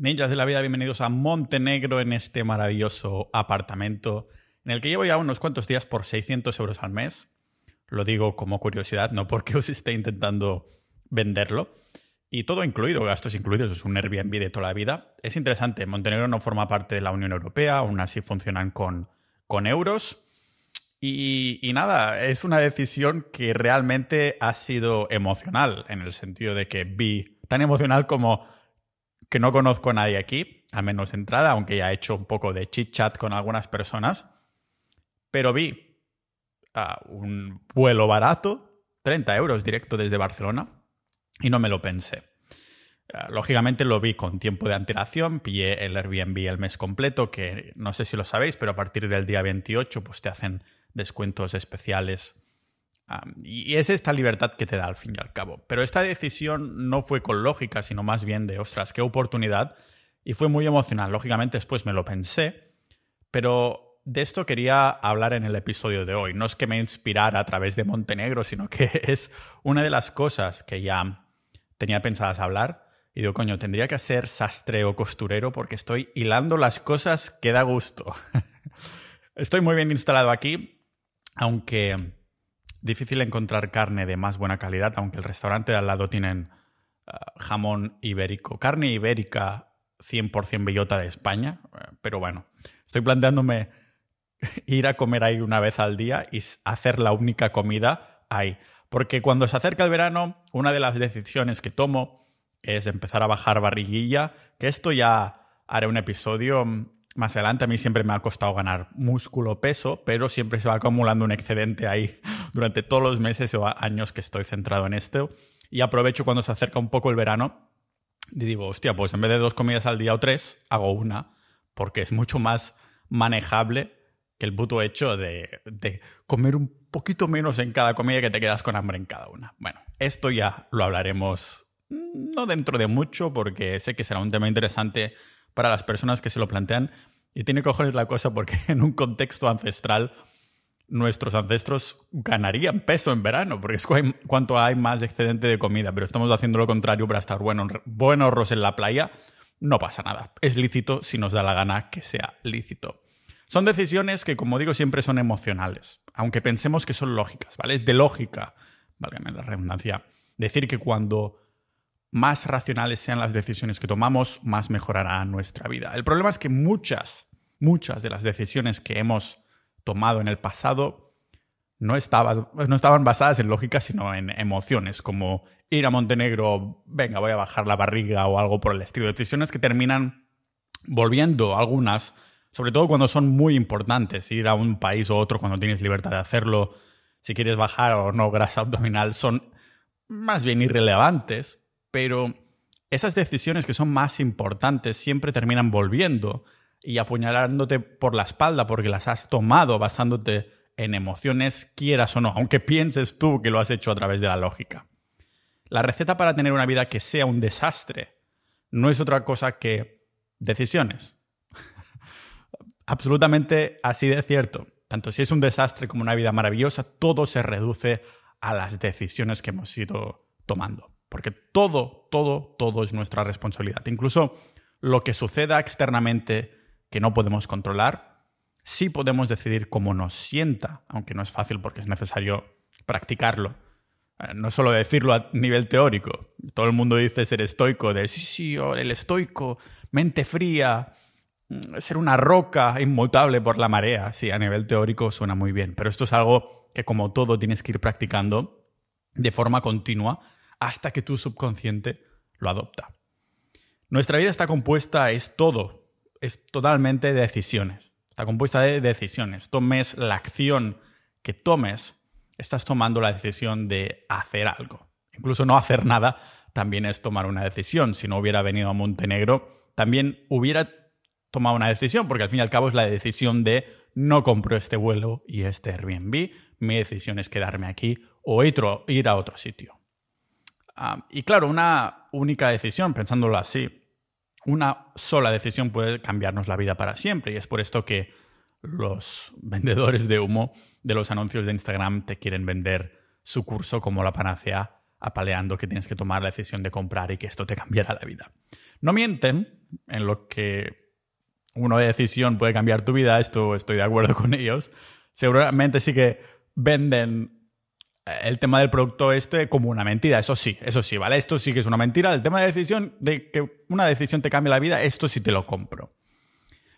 Ninjas de la vida, bienvenidos a Montenegro en este maravilloso apartamento en el que llevo ya unos cuantos días por 600 euros al mes. Lo digo como curiosidad, no porque os esté intentando venderlo. Y todo incluido, gastos incluidos, es un Airbnb de toda la vida. Es interesante, Montenegro no forma parte de la Unión Europea, aún así funcionan con, con euros. Y, y, nada, es una decisión que realmente ha sido emocional, en el sentido de que vi tan emocional como que no conozco a nadie aquí, al menos entrada, aunque ya he hecho un poco de chit chat con algunas personas. Pero vi un vuelo barato, 30 euros directo desde Barcelona, y no me lo pensé. Uh, lógicamente lo vi con tiempo de antelación, pillé el Airbnb el mes completo, que no sé si lo sabéis, pero a partir del día 28 pues te hacen descuentos especiales y es esta libertad que te da al fin y al cabo. Pero esta decisión no fue con lógica, sino más bien de, ostras, qué oportunidad. Y fue muy emocional. Lógicamente después me lo pensé, pero de esto quería hablar en el episodio de hoy. No es que me inspirara a través de Montenegro, sino que es una de las cosas que ya tenía pensadas hablar. Y digo, coño, tendría que ser sastre o costurero porque estoy hilando las cosas que da gusto. estoy muy bien instalado aquí, aunque Difícil encontrar carne de más buena calidad, aunque el restaurante de al lado tienen uh, jamón ibérico. Carne ibérica 100% bellota de España, uh, pero bueno, estoy planteándome ir a comer ahí una vez al día y hacer la única comida ahí. Porque cuando se acerca el verano, una de las decisiones que tomo es empezar a bajar barriguilla, que esto ya haré un episodio mm, más adelante. A mí siempre me ha costado ganar músculo, peso, pero siempre se va acumulando un excedente ahí durante todos los meses o años que estoy centrado en esto. Y aprovecho cuando se acerca un poco el verano y digo, hostia, pues en vez de dos comidas al día o tres, hago una, porque es mucho más manejable que el puto hecho de, de comer un poquito menos en cada comida que te quedas con hambre en cada una. Bueno, esto ya lo hablaremos mm, no dentro de mucho, porque sé que será un tema interesante para las personas que se lo plantean. Y tiene cojones la cosa porque en un contexto ancestral nuestros ancestros ganarían peso en verano, porque es cuanto hay más excedente de comida, pero estamos haciendo lo contrario para estar buenos, buenos en la playa. No pasa nada. Es lícito si nos da la gana que sea lícito. Son decisiones que, como digo, siempre son emocionales, aunque pensemos que son lógicas, ¿vale? Es de lógica, válgame la redundancia, decir que cuando más racionales sean las decisiones que tomamos, más mejorará nuestra vida. El problema es que muchas, muchas de las decisiones que hemos tomado en el pasado no, no estaban basadas en lógica, sino en emociones, como ir a Montenegro, venga, voy a bajar la barriga o algo por el estilo. Decisiones que terminan volviendo algunas, sobre todo cuando son muy importantes, ir a un país o otro cuando tienes libertad de hacerlo, si quieres bajar o no grasa abdominal, son más bien irrelevantes pero esas decisiones que son más importantes siempre terminan volviendo y apuñalándote por la espalda porque las has tomado basándote en emociones, quieras o no, aunque pienses tú que lo has hecho a través de la lógica. La receta para tener una vida que sea un desastre no es otra cosa que decisiones. Absolutamente así de cierto. Tanto si es un desastre como una vida maravillosa, todo se reduce a las decisiones que hemos ido tomando. Porque todo, todo, todo es nuestra responsabilidad. Incluso lo que suceda externamente que no podemos controlar, sí podemos decidir cómo nos sienta, aunque no es fácil porque es necesario practicarlo. Eh, no solo decirlo a nivel teórico. Todo el mundo dice ser estoico, de sí, sí, el estoico, mente fría, mm, ser una roca inmutable por la marea. Sí, a nivel teórico suena muy bien, pero esto es algo que como todo tienes que ir practicando de forma continua hasta que tu subconsciente lo adopta. Nuestra vida está compuesta, es todo, es totalmente de decisiones. Está compuesta de decisiones. Tomes la acción que tomes, estás tomando la decisión de hacer algo. Incluso no hacer nada también es tomar una decisión. Si no hubiera venido a Montenegro, también hubiera tomado una decisión, porque al fin y al cabo es la decisión de no compro este vuelo y este Airbnb, mi decisión es quedarme aquí o ir a otro sitio. Y claro, una única decisión, pensándolo así, una sola decisión puede cambiarnos la vida para siempre. Y es por esto que los vendedores de humo de los anuncios de Instagram te quieren vender su curso como la panacea, apaleando que tienes que tomar la decisión de comprar y que esto te cambiará la vida. No mienten en lo que una decisión puede cambiar tu vida, esto estoy de acuerdo con ellos. Seguramente sí que venden el tema del producto este como una mentira, eso sí, eso sí, ¿vale? Esto sí que es una mentira. El tema de decisión, de que una decisión te cambie la vida, esto sí te lo compro.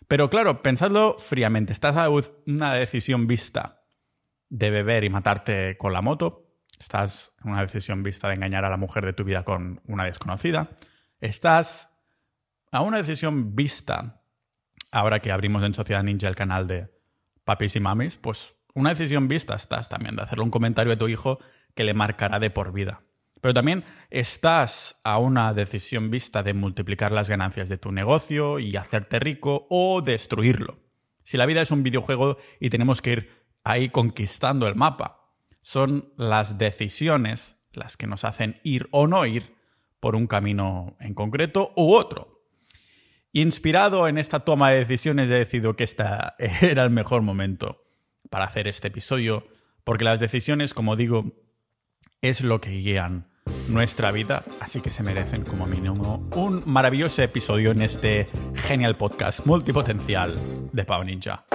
Pero claro, pensadlo fríamente. Estás a una decisión vista de beber y matarte con la moto. Estás en una decisión vista de engañar a la mujer de tu vida con una desconocida. Estás a una decisión vista, ahora que abrimos en Sociedad Ninja el canal de papis y mamis, pues una decisión vista estás también de hacerle un comentario a tu hijo que le marcará de por vida. Pero también estás a una decisión vista de multiplicar las ganancias de tu negocio y hacerte rico o destruirlo. Si la vida es un videojuego y tenemos que ir ahí conquistando el mapa, son las decisiones las que nos hacen ir o no ir por un camino en concreto u otro. Inspirado en esta toma de decisiones he decidido que este era el mejor momento para hacer este episodio, porque las decisiones, como digo, es lo que guían nuestra vida, así que se merecen como mínimo un maravilloso episodio en este genial podcast multipotencial de Pau Ninja.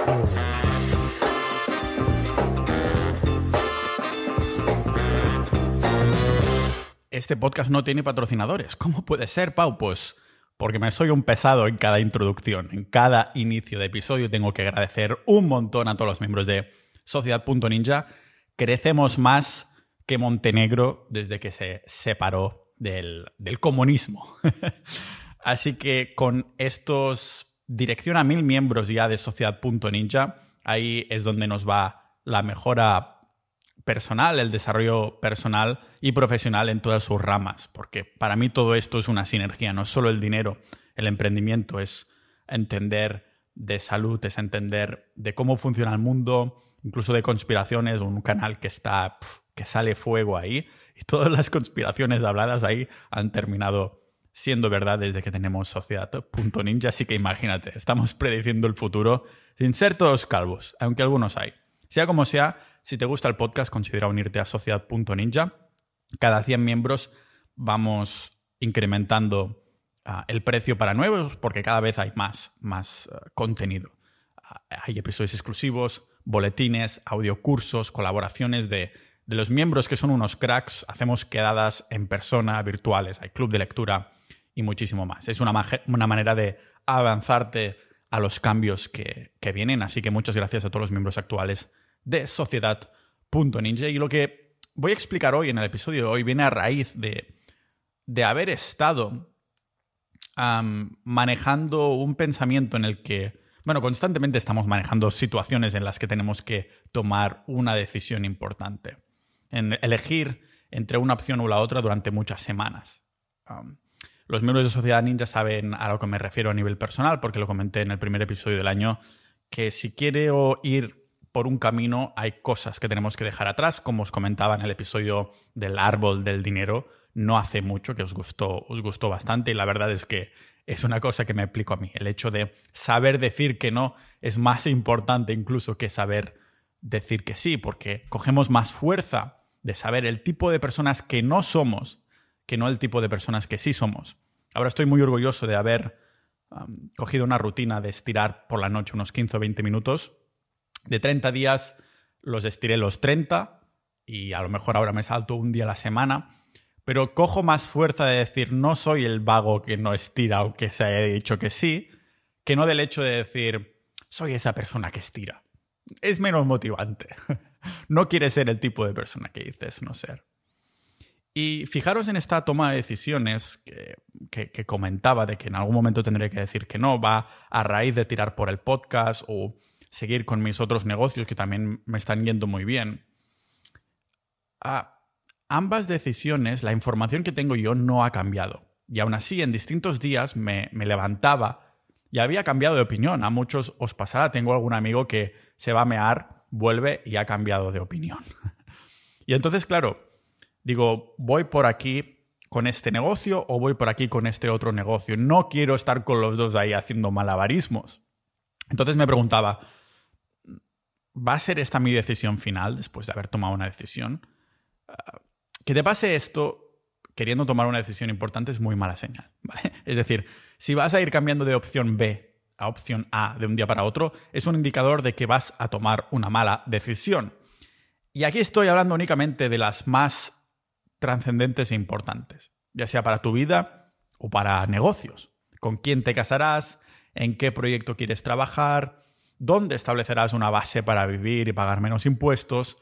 Este podcast no tiene patrocinadores. ¿Cómo puede ser, Pau? Pues porque me soy un pesado en cada introducción, en cada inicio de episodio. Tengo que agradecer un montón a todos los miembros de Sociedad.ninja. Crecemos más que Montenegro desde que se separó del, comunismo. Así que con estos dirección a mil miembros ya de Sociedad.ninja, ahí es donde nos va la mejora personal, el desarrollo personal y profesional en todas sus ramas, porque para mí todo esto es una sinergia, no solo el dinero, el emprendimiento es entender de salud, es entender de cómo funciona el mundo, incluso de conspiraciones, un canal que está que sale fuego ahí y todas las conspiraciones habladas ahí han terminado siendo verdad desde que tenemos Sociedad.ninja, así que imagínate, estamos prediciendo el futuro sin ser todos calvos, aunque algunos hay. Sea como sea, si te gusta el podcast, considera unirte a Sociedad.ninja. Cada 100 miembros vamos incrementando ah, el precio para nuevos porque cada vez hay más, más ah, contenido. Ah, hay episodios exclusivos, boletines, audiocursos, colaboraciones de de los miembros que son unos cracks, hacemos quedadas en persona, virtuales, hay club de lectura y muchísimo más. Es una, una manera de avanzarte a los cambios que, vienen, así que muchas gracias a todos los miembros actuales de Sociedad.ninja. Y lo que voy a explicar hoy en el episodio de hoy viene a raíz de, de haber estado manejando un pensamiento en el que, bueno, constantemente estamos manejando situaciones en las que tenemos que tomar una decisión importante en elegir entre una opción o la otra durante muchas semanas. Los miembros de Sociedad Ninja saben a lo que me refiero a nivel personal, porque lo comenté en el primer episodio del año, que si quiero ir por un camino hay cosas que tenemos que dejar atrás, como os comentaba en el episodio del árbol del dinero, no hace mucho, que os gustó, os gustó bastante, y la verdad es que es una cosa que me explico a mí. El hecho de saber decir que no es más importante incluso que saber decir que sí, porque cogemos más fuerza de saber el tipo de personas que no somos que no el tipo de personas que sí somos. Ahora estoy muy orgulloso de haber cogido una rutina de estirar por la noche unos 15 o 20 minutos. De 30 días los estiré los 30 y a lo mejor ahora me salto un día a la semana, pero cojo más fuerza de decir no soy el vago que no estira aunque se haya dicho que sí, que no del hecho de decir soy esa persona que estira. Es menos motivante. no quieres ser el tipo de persona que dices no ser. Y fijaros en esta toma de decisiones que, comentaba de que en algún momento tendré que decir que no, va a raíz de tirar por el podcast o seguir con mis otros negocios que también me están yendo muy bien. ambas decisiones, la información que tengo yo no ha cambiado. Y aún así, en distintos días me, me levantaba y había cambiado de opinión. A muchos os pasará, tengo algún amigo que se va a mear vuelve y ha cambiado de opinión. y entonces, claro, digo, voy por aquí con este negocio o voy por aquí con este otro negocio. No quiero estar con los dos ahí haciendo malabarismos. Entonces me preguntaba, ¿va a ser esta mi decisión final después de haber tomado una decisión? Ah, que te pase esto, queriendo tomar una decisión importante es muy mala señal. Es decir, si vas a ir cambiando de opción B a opción A de un día para otro, es un indicador de que vas a tomar una mala decisión. Y aquí estoy hablando únicamente de las más trascendentes e importantes, ya sea para tu vida o para negocios. ¿Con quién te casarás? ¿En qué proyecto quieres trabajar? ¿Dónde establecerás una base para vivir y pagar menos impuestos?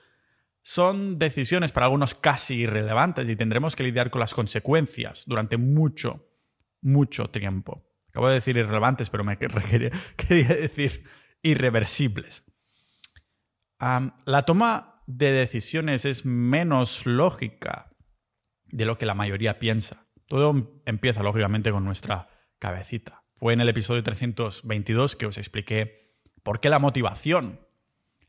Son decisiones para algunos casi irrelevantes y tendremos que lidiar con las consecuencias durante mucho, mucho tiempo. Acabo de decir irrelevantes, pero me quería, decir irreversibles. la toma de decisiones es menos lógica de lo que la mayoría piensa. Todo empieza, lógicamente, con nuestra cabecita. Fue en el episodio 322 que os expliqué por qué la motivación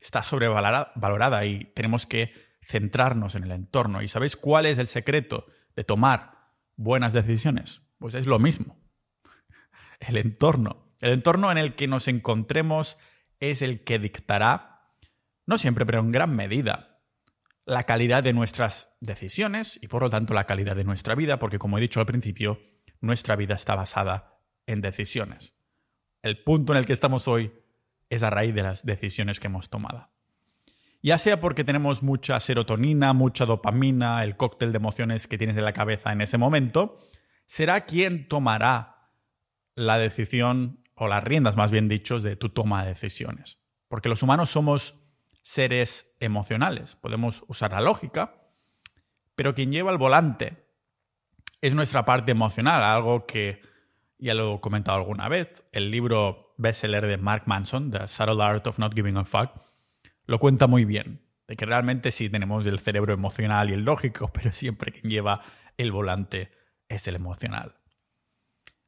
está sobrevalorada y tenemos que centrarnos en el entorno. ¿Y sabéis cuál es el secreto de tomar buenas decisiones? Pues es lo mismo. El entorno. El entorno en el que nos encontremos es el que dictará, no siempre, pero en gran medida, la calidad de nuestras decisiones y por lo tanto la calidad de nuestra vida, porque como he dicho al principio, nuestra vida está basada en decisiones. El punto en el que estamos hoy es a raíz de las decisiones que hemos tomado. Ya sea porque tenemos mucha serotonina, mucha dopamina, el cóctel de emociones que tienes en la cabeza en ese momento, será quien tomará la decisión, o las riendas más bien dichos, de tu toma de decisiones. Porque los humanos somos seres emocionales, podemos usar la lógica, pero quien lleva el volante es nuestra parte emocional, algo que ya lo he comentado alguna vez. El libro bestseller de Mark Manson, The Subtle Art of Not Giving a Fuck, lo cuenta muy bien. De que realmente sí tenemos el cerebro emocional y el lógico, pero siempre quien lleva el volante es el emocional.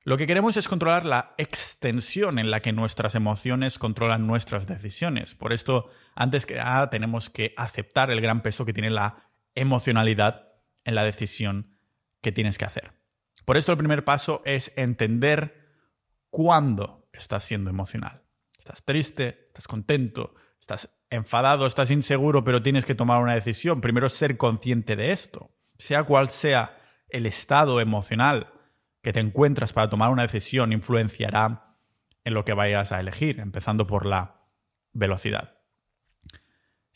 Lo que queremos es controlar la extensión en la que nuestras emociones controlan nuestras decisiones. Por esto, antes que nada, tenemos que aceptar el gran peso que tiene la emocionalidad en la decisión que tienes que hacer. Por esto, el primer paso es entender cuándo estás siendo emocional. Estás triste, estás contento, estás enfadado, estás inseguro, pero tienes que tomar una decisión. Primero ser consciente de esto. Sea cual sea el estado emocional que te encuentras para tomar una decisión, influenciará en lo que vayas a elegir, empezando por la velocidad.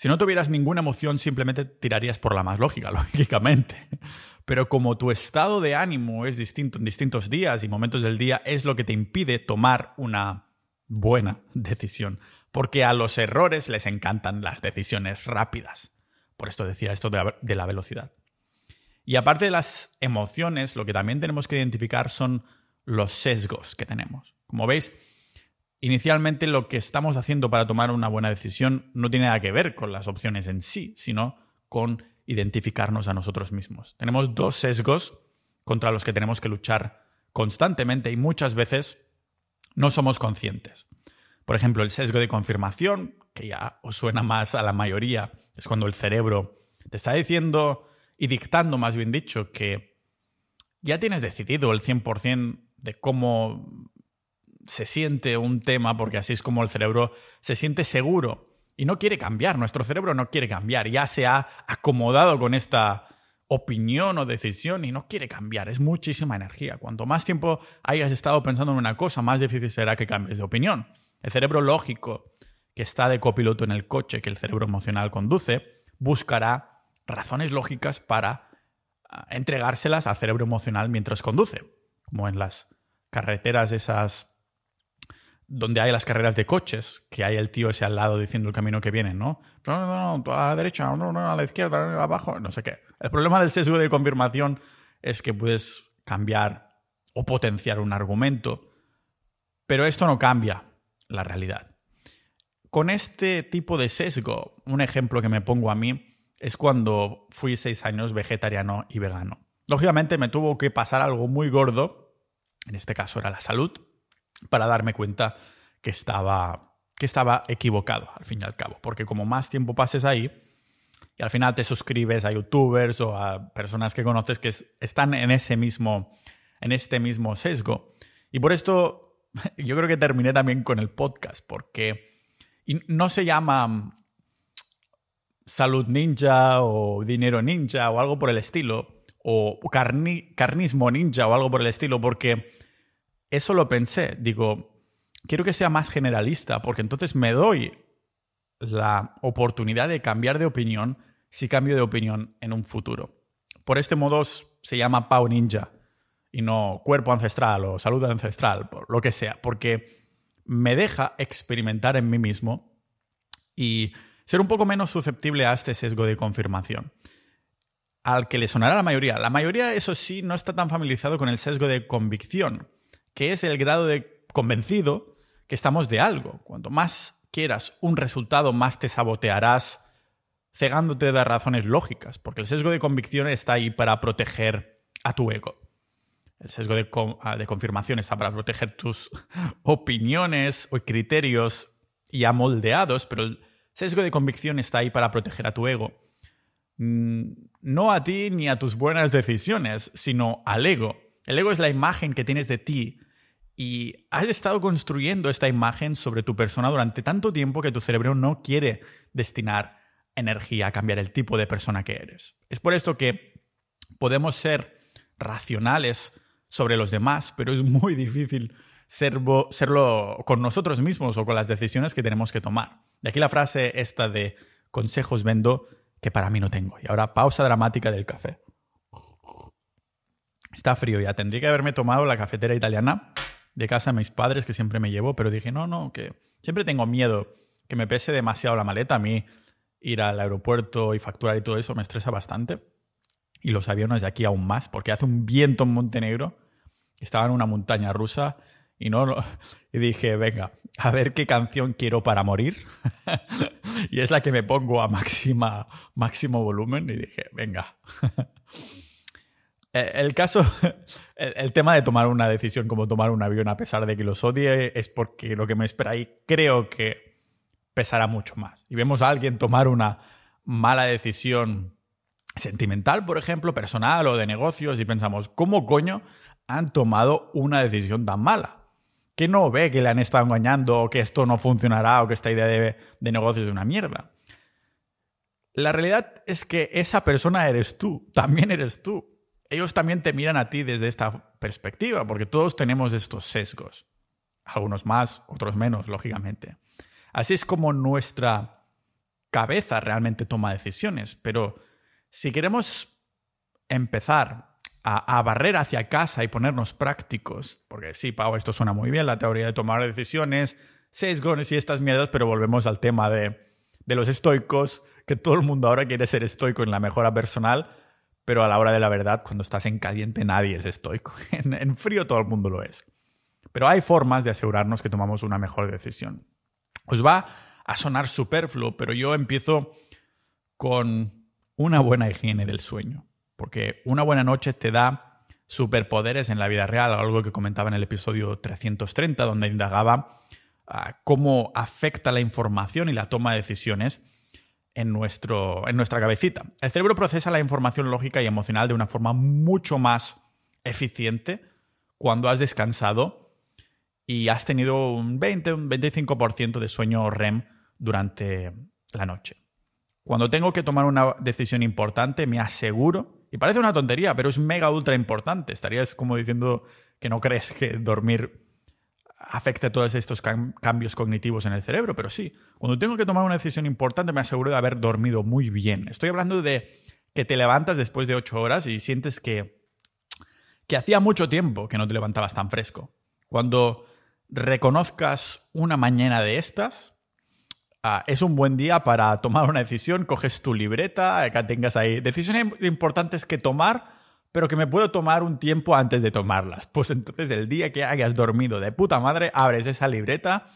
Si no tuvieras ninguna emoción, simplemente tirarías por la más lógica, lógicamente. Pero como tu estado de ánimo es distinto en distintos días y momentos del día, es lo que te impide tomar una buena decisión. Porque a los errores les encantan las decisiones rápidas. Por esto decía esto de la, velocidad. Y aparte de las emociones, lo que también tenemos que identificar son los sesgos que tenemos. Como veis, inicialmente lo que estamos haciendo para tomar una buena decisión no tiene nada que ver con las opciones en sí, sino con identificarnos a nosotros mismos. Tenemos dos sesgos contra los que tenemos que luchar constantemente y muchas veces no somos conscientes. Por ejemplo, el sesgo de confirmación, que ya os suena más a la mayoría, es cuando el cerebro te está diciendo y dictando, más bien dicho, que ya tienes decidido el 100% de cómo se siente un tema, porque así es como el cerebro se siente seguro y no quiere cambiar, nuestro cerebro no quiere cambiar, ya se ha acomodado con esta opinión o decisión y no quiere cambiar, es muchísima energía. Cuanto más tiempo hayas estado pensando en una cosa, más difícil será que cambies de opinión. El cerebro lógico, que está de copiloto en el coche que el cerebro emocional conduce, buscará razones lógicas para ah, entregárselas al cerebro emocional mientras conduce, como en las carreteras esas donde hay las carreras de coches, que hay el tío ese al lado diciendo el camino que viene, ¿no? No, no, no, a la derecha, no, no, a la izquierda, abajo, no sé qué. El problema del sesgo de confirmación es que puedes cambiar o potenciar un argumento, pero esto no cambia la realidad. Con este tipo de sesgo, un ejemplo que me pongo a mí es cuando fui seis años vegetariano y vegano. Lógicamente me tuvo que pasar algo muy gordo, en este caso era la salud, para darme cuenta que estaba, que estaba equivocado, al fin y al cabo. Porque como más tiempo pases ahí, y al final te suscribes a youtubers o a personas que conoces que están en ese mismo, en este mismo sesgo. Y por esto yo creo que terminé también con el podcast, porque no se llama salud ninja o dinero ninja o algo por el estilo, o carnismo ninja o algo por el estilo, porque eso lo pensé. Digo, quiero que sea más generalista, porque entonces me doy la oportunidad de cambiar de opinión si cambio de opinión en un futuro. Por este modo se llama Pau Ninja y no cuerpo ancestral o salud ancestral, lo que sea, porque me deja experimentar en mí mismo y ser un poco menos susceptible a este sesgo de confirmación. Al que le sonará la mayoría. La mayoría, eso sí, no está tan familiarizado con el sesgo de convicción, que es el grado de convencido que estamos de algo. Cuanto más quieras un resultado, más te sabotearás cegándote de razones lógicas, porque el sesgo de convicción está ahí para proteger a tu ego. El sesgo de, ah, de confirmación está para proteger tus opiniones o criterios ya moldeados, pero el sesgo de convicción está ahí para proteger a tu ego. Mm, no a ti ni a tus buenas decisiones, sino al ego. El ego es la imagen que tienes de ti y has estado construyendo esta imagen sobre tu persona durante tanto tiempo que tu cerebro no quiere destinar energía a cambiar el tipo de persona que eres. Es por esto que podemos ser racionales sobre los demás, pero es muy difícil serlo con nosotros mismos o con las decisiones que tenemos que tomar. De aquí la frase esta de consejos vendo que para mí no tengo. Y ahora pausa dramática del café. Está frío ya, tendría que haberme tomado la cafetera italiana de casa de mis padres que siempre me llevo, pero dije, no, no, que siempre tengo miedo que me pese demasiado la maleta. A mí ir al aeropuerto y facturar y todo eso me estresa bastante. Y los aviones de aquí aún más, porque hace un viento en Montenegro. Estaba en una montaña rusa y no y dije, venga, a ver qué canción quiero para morir. y es la que me pongo a máxima, máximo volumen y dije, venga. Eh, el caso, el, tema de tomar una decisión como tomar un avión a pesar de que los odie es porque lo que me espera ahí creo que pesará mucho más. Y vemos a alguien tomar una mala decisión sentimental, por ejemplo, personal o de negocios y pensamos, ¿cómo coño han tomado una decisión tan mala? Que no ve que le han estado engañando o que esto no funcionará o que esta idea de, de negocios es una mierda. La realidad es que esa persona eres tú, también eres tú ellos también te miran a ti desde esta perspectiva, porque todos tenemos estos sesgos. Algunos más, otros menos, lógicamente. Así es como nuestra cabeza realmente toma decisiones. Pero si queremos empezar a, barrer hacia casa y ponernos prácticos, porque sí, Pau, esto suena muy bien, la teoría de tomar decisiones, sesgos y estas mierdas, pero volvemos al tema de los estoicos, que todo el mundo ahora quiere ser estoico en la mejora personal pero a la hora de la verdad, cuando estás en caliente nadie es estoico. En, frío todo el mundo lo es. Pero hay formas de asegurarnos que tomamos una mejor decisión. Os va a sonar superfluo, pero yo empiezo con una buena higiene del sueño. Porque una buena noche te da superpoderes en la vida real, algo que comentaba en el episodio 330, donde indagaba ah, cómo afecta la información y la toma de decisiones en, nuestro, en nuestra cabecita. El cerebro procesa la información lógica y emocional de una forma mucho más eficiente cuando has descansado y has tenido un 20, un 25% de sueño REM durante la noche. Cuando tengo que tomar una decisión importante, me aseguro, y parece una tontería, pero es mega ultra importante. Estarías como diciendo que no crees que dormir afecte todos estos cambios cognitivos en el cerebro, pero sí, cuando tengo que tomar una decisión importante me aseguro de haber dormido muy bien. Estoy hablando de que te levantas después de ocho horas y sientes que, que hacía mucho tiempo que no te levantabas tan fresco. Cuando reconozcas una mañana de estas, ah, es un buen día para tomar una decisión, coges tu libreta, que tengas ahí decisiones importantes que tomar pero que me puedo tomar un tiempo antes de tomarlas. Pues entonces el día que hayas dormido de puta madre, abres esa libreta,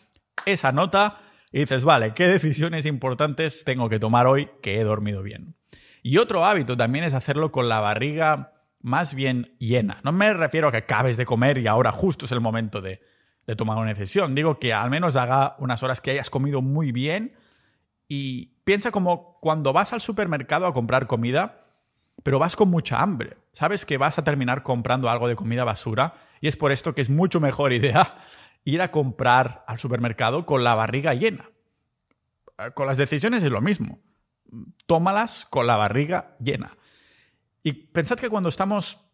esa nota y dices, vale, ¿qué decisiones importantes tengo que tomar hoy que he dormido bien? Y otro hábito también es hacerlo con la barriga más bien llena. No me refiero a que acabes de comer y ahora justo es el momento de, de tomar una decisión. Digo que al menos haga unas horas que hayas comido muy bien y piensa como cuando vas al supermercado a comprar comida, pero vas con mucha hambre. Sabes que vas a terminar comprando algo de comida basura y es por esto que es mucho mejor idea ir a comprar al supermercado con la barriga llena. Eh, con las decisiones es lo mismo. Tómalas con la barriga llena. Y pensad que cuando estamos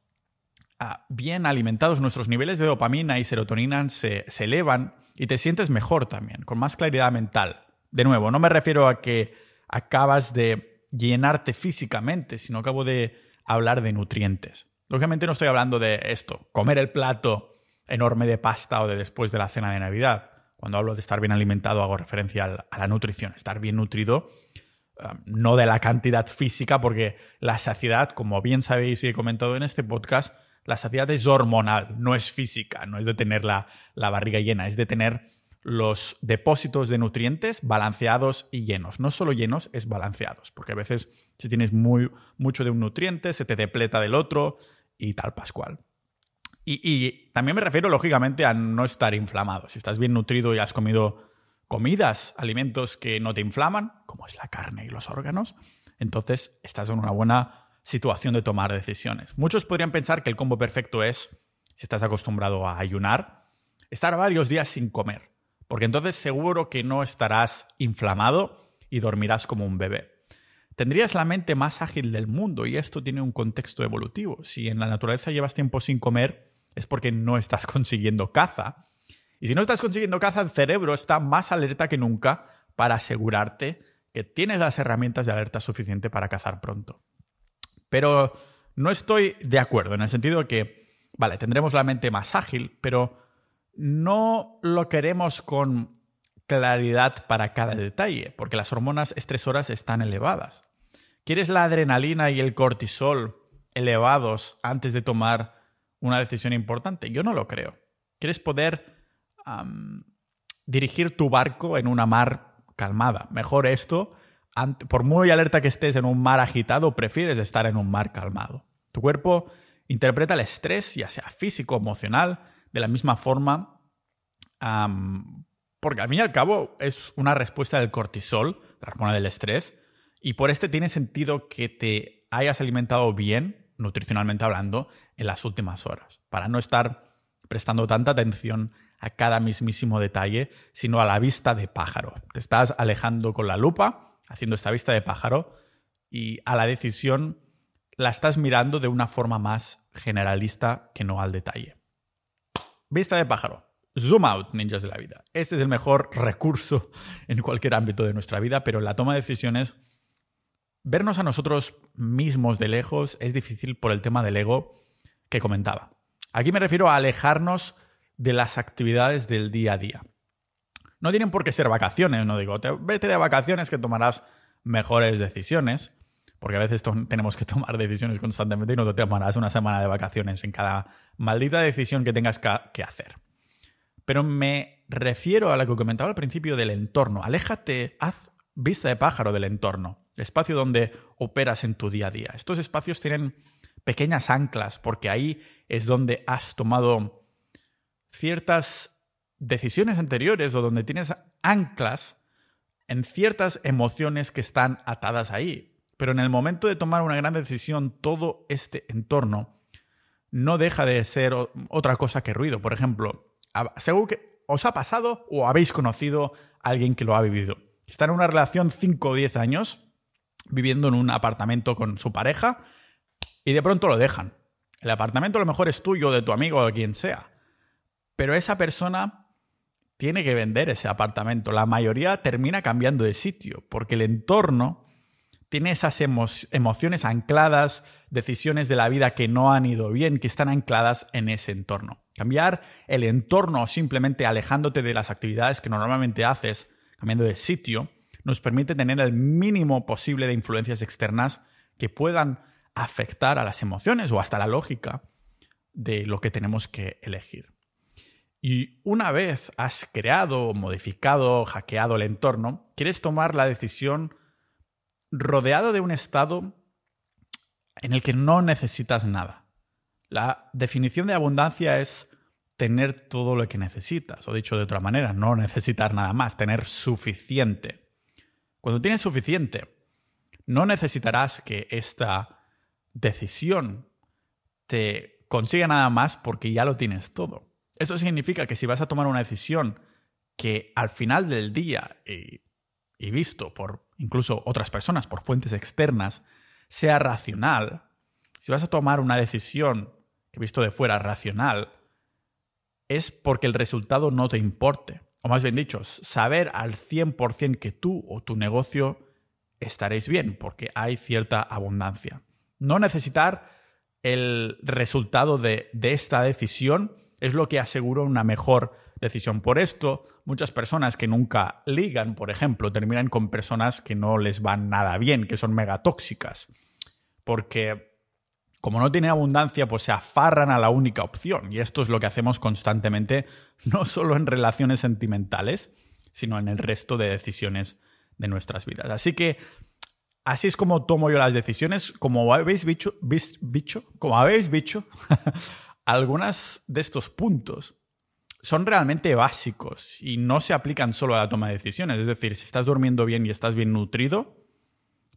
ah, bien alimentados, nuestros niveles de dopamina y serotonina se, se elevan y te sientes mejor también, con más claridad mental. De nuevo, no me refiero a que acabas de llenarte físicamente, sino acabo de hablar de nutrientes. Lógicamente no estoy hablando de esto, comer el plato enorme de pasta o de después de la cena de Navidad. Cuando hablo de estar bien alimentado hago referencia a la nutrición, estar bien nutrido, um, no de la cantidad física, porque la saciedad, como bien sabéis y he comentado en este podcast, la saciedad es hormonal, no es física, no es de tener la, la barriga llena, es de tener los depósitos de nutrientes balanceados y llenos. No solo llenos, es balanceados, porque a veces si tienes muy, mucho de un nutriente, se te depleta del otro y tal pascual. Y, y, también me refiero, lógicamente, a no estar inflamado. Si estás bien nutrido y has comido comidas, alimentos que no te inflaman, como es la carne y los órganos, entonces estás en una buena situación de tomar decisiones. Muchos podrían pensar que el combo perfecto es, si estás acostumbrado a ayunar, estar varios días sin comer, porque entonces seguro que no estarás inflamado y dormirás como un bebé tendrías la mente más ágil del mundo y esto tiene un contexto evolutivo. Si en la naturaleza llevas tiempo sin comer, es porque no estás consiguiendo caza. Y si no estás consiguiendo caza, el cerebro está más alerta que nunca para asegurarte que tienes las herramientas de alerta suficiente para cazar pronto. Pero no estoy de acuerdo en el sentido de que, vale, tendremos la mente más ágil, pero no lo queremos con claridad para cada detalle, porque las hormonas estresoras están elevadas. ¿Quieres la adrenalina y el cortisol elevados antes de tomar una decisión importante? Yo no lo creo. ¿Quieres poder dirigir tu barco en una mar calmada? Mejor esto, por muy alerta que estés en un mar agitado, prefieres estar en un mar calmado. Tu cuerpo interpreta el estrés, ya sea físico o emocional, de la misma forma porque al fin y al cabo es una respuesta del cortisol, la hormona del estrés, y por este tiene sentido que te hayas alimentado bien, nutricionalmente hablando, en las últimas horas, para no estar prestando tanta atención a cada mismísimo detalle, sino a la vista de pájaro. Te estás alejando con la lupa, haciendo esta vista de pájaro, y a la decisión la estás mirando de una forma más generalista que no al detalle. Vista de pájaro. Zoom out, ninjas de la vida. Este es el mejor recurso en cualquier ámbito de nuestra vida, pero la toma de decisiones, vernos a nosotros mismos de lejos es difícil por el tema del ego que comentaba. Aquí me refiero a alejarnos de las actividades del día a día. No tienen por qué ser vacaciones, no digo, vete de vacaciones que tomarás mejores decisiones, porque a veces tenemos que tomar decisiones constantemente y no te tomarás una semana de vacaciones en cada maldita decisión que tengas que hacer. Pero me refiero a lo que comentaba al principio del entorno. Aléjate, haz vista de pájaro del entorno, espacio donde operas en tu día a día. Estos espacios tienen pequeñas anclas porque ahí es donde has tomado ciertas decisiones anteriores o donde tienes anclas en ciertas emociones que están atadas ahí. Pero en el momento de tomar una gran decisión, todo este entorno no deja de ser otra cosa que ruido. Por ejemplo, seguro que os ha pasado o habéis conocido a alguien que lo ha vivido. Está en una relación 5 o 10 años, viviendo en un apartamento con su pareja, y de pronto lo dejan. El apartamento a lo mejor es tuyo, de tu amigo o de quien sea. Pero esa persona tiene que vender ese apartamento. La mayoría termina cambiando de sitio, porque el entorno tiene esas emociones ancladas, decisiones de la vida que no han ido bien, que están ancladas en ese entorno. Cambiar el entorno simplemente alejándote de las actividades que normalmente haces, cambiando de sitio, nos permite tener el mínimo posible de influencias externas que puedan afectar a las emociones o hasta la lógica de lo que tenemos que elegir. Y una vez has creado, modificado, hackeado el entorno, quieres tomar la decisión rodeado de un estado en el que no necesitas nada. La definición de abundancia es tener todo lo que necesitas, o dicho de otra manera, no necesitar nada más, tener suficiente. Cuando tienes suficiente, no necesitarás que esta decisión te consiga nada más porque ya lo tienes todo. Eso significa que si vas a tomar una decisión que al final del día, y, y visto por incluso otras personas, por fuentes externas, sea racional, si vas a tomar una decisión que visto de fuera racional, es porque el resultado no te importe. O más bien dicho, saber al 100% que tú o tu negocio estaréis bien, porque hay cierta abundancia. No necesitar el resultado de, de esta decisión es lo que asegura una mejor decisión. Por esto, muchas personas que nunca ligan, por ejemplo, terminan con personas que no les van nada bien, que son megatóxicas. Porque como no tienen abundancia, pues se afarran a la única opción. Y esto es lo que hacemos constantemente, no solo en relaciones sentimentales, sino en el resto de decisiones de nuestras vidas. Así que así es como tomo yo las decisiones. Como habéis dicho, como habéis dicho, algunas de estos puntos son realmente básicos y no se aplican solo a la toma de decisiones. Es decir, si estás durmiendo bien y estás bien nutrido,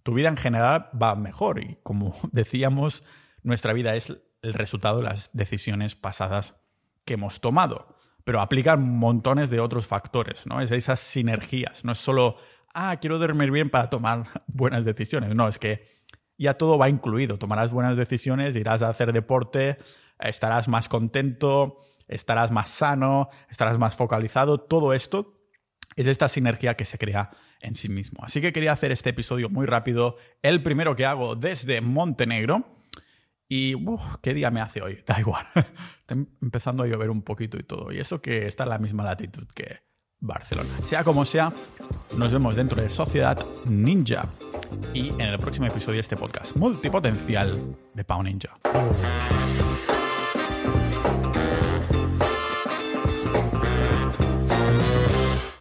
tu vida en general va mejor. Y como decíamos, nuestra vida es el resultado de las decisiones pasadas que hemos tomado. Pero aplican montones de otros factores, ¿no? Es esas sinergias. No es solo, ah, quiero dormir bien para tomar buenas decisiones. No, es que ya todo va incluido. Tomarás buenas decisiones, irás a hacer deporte, estarás más contento, estarás más sano, estarás más focalizado. Todo esto es esta sinergia que se crea en sí mismo. Así que quería hacer este episodio muy rápido, el primero que hago desde Montenegro. Y, ¿qué día me hace hoy? Da igual. Está empezando a llover un poquito y todo. Y eso que está en la misma latitud que Barcelona. Sea como sea, nos vemos dentro de Sociedad Ninja y en el próximo episodio de este podcast multipotencial de Pau Ninja.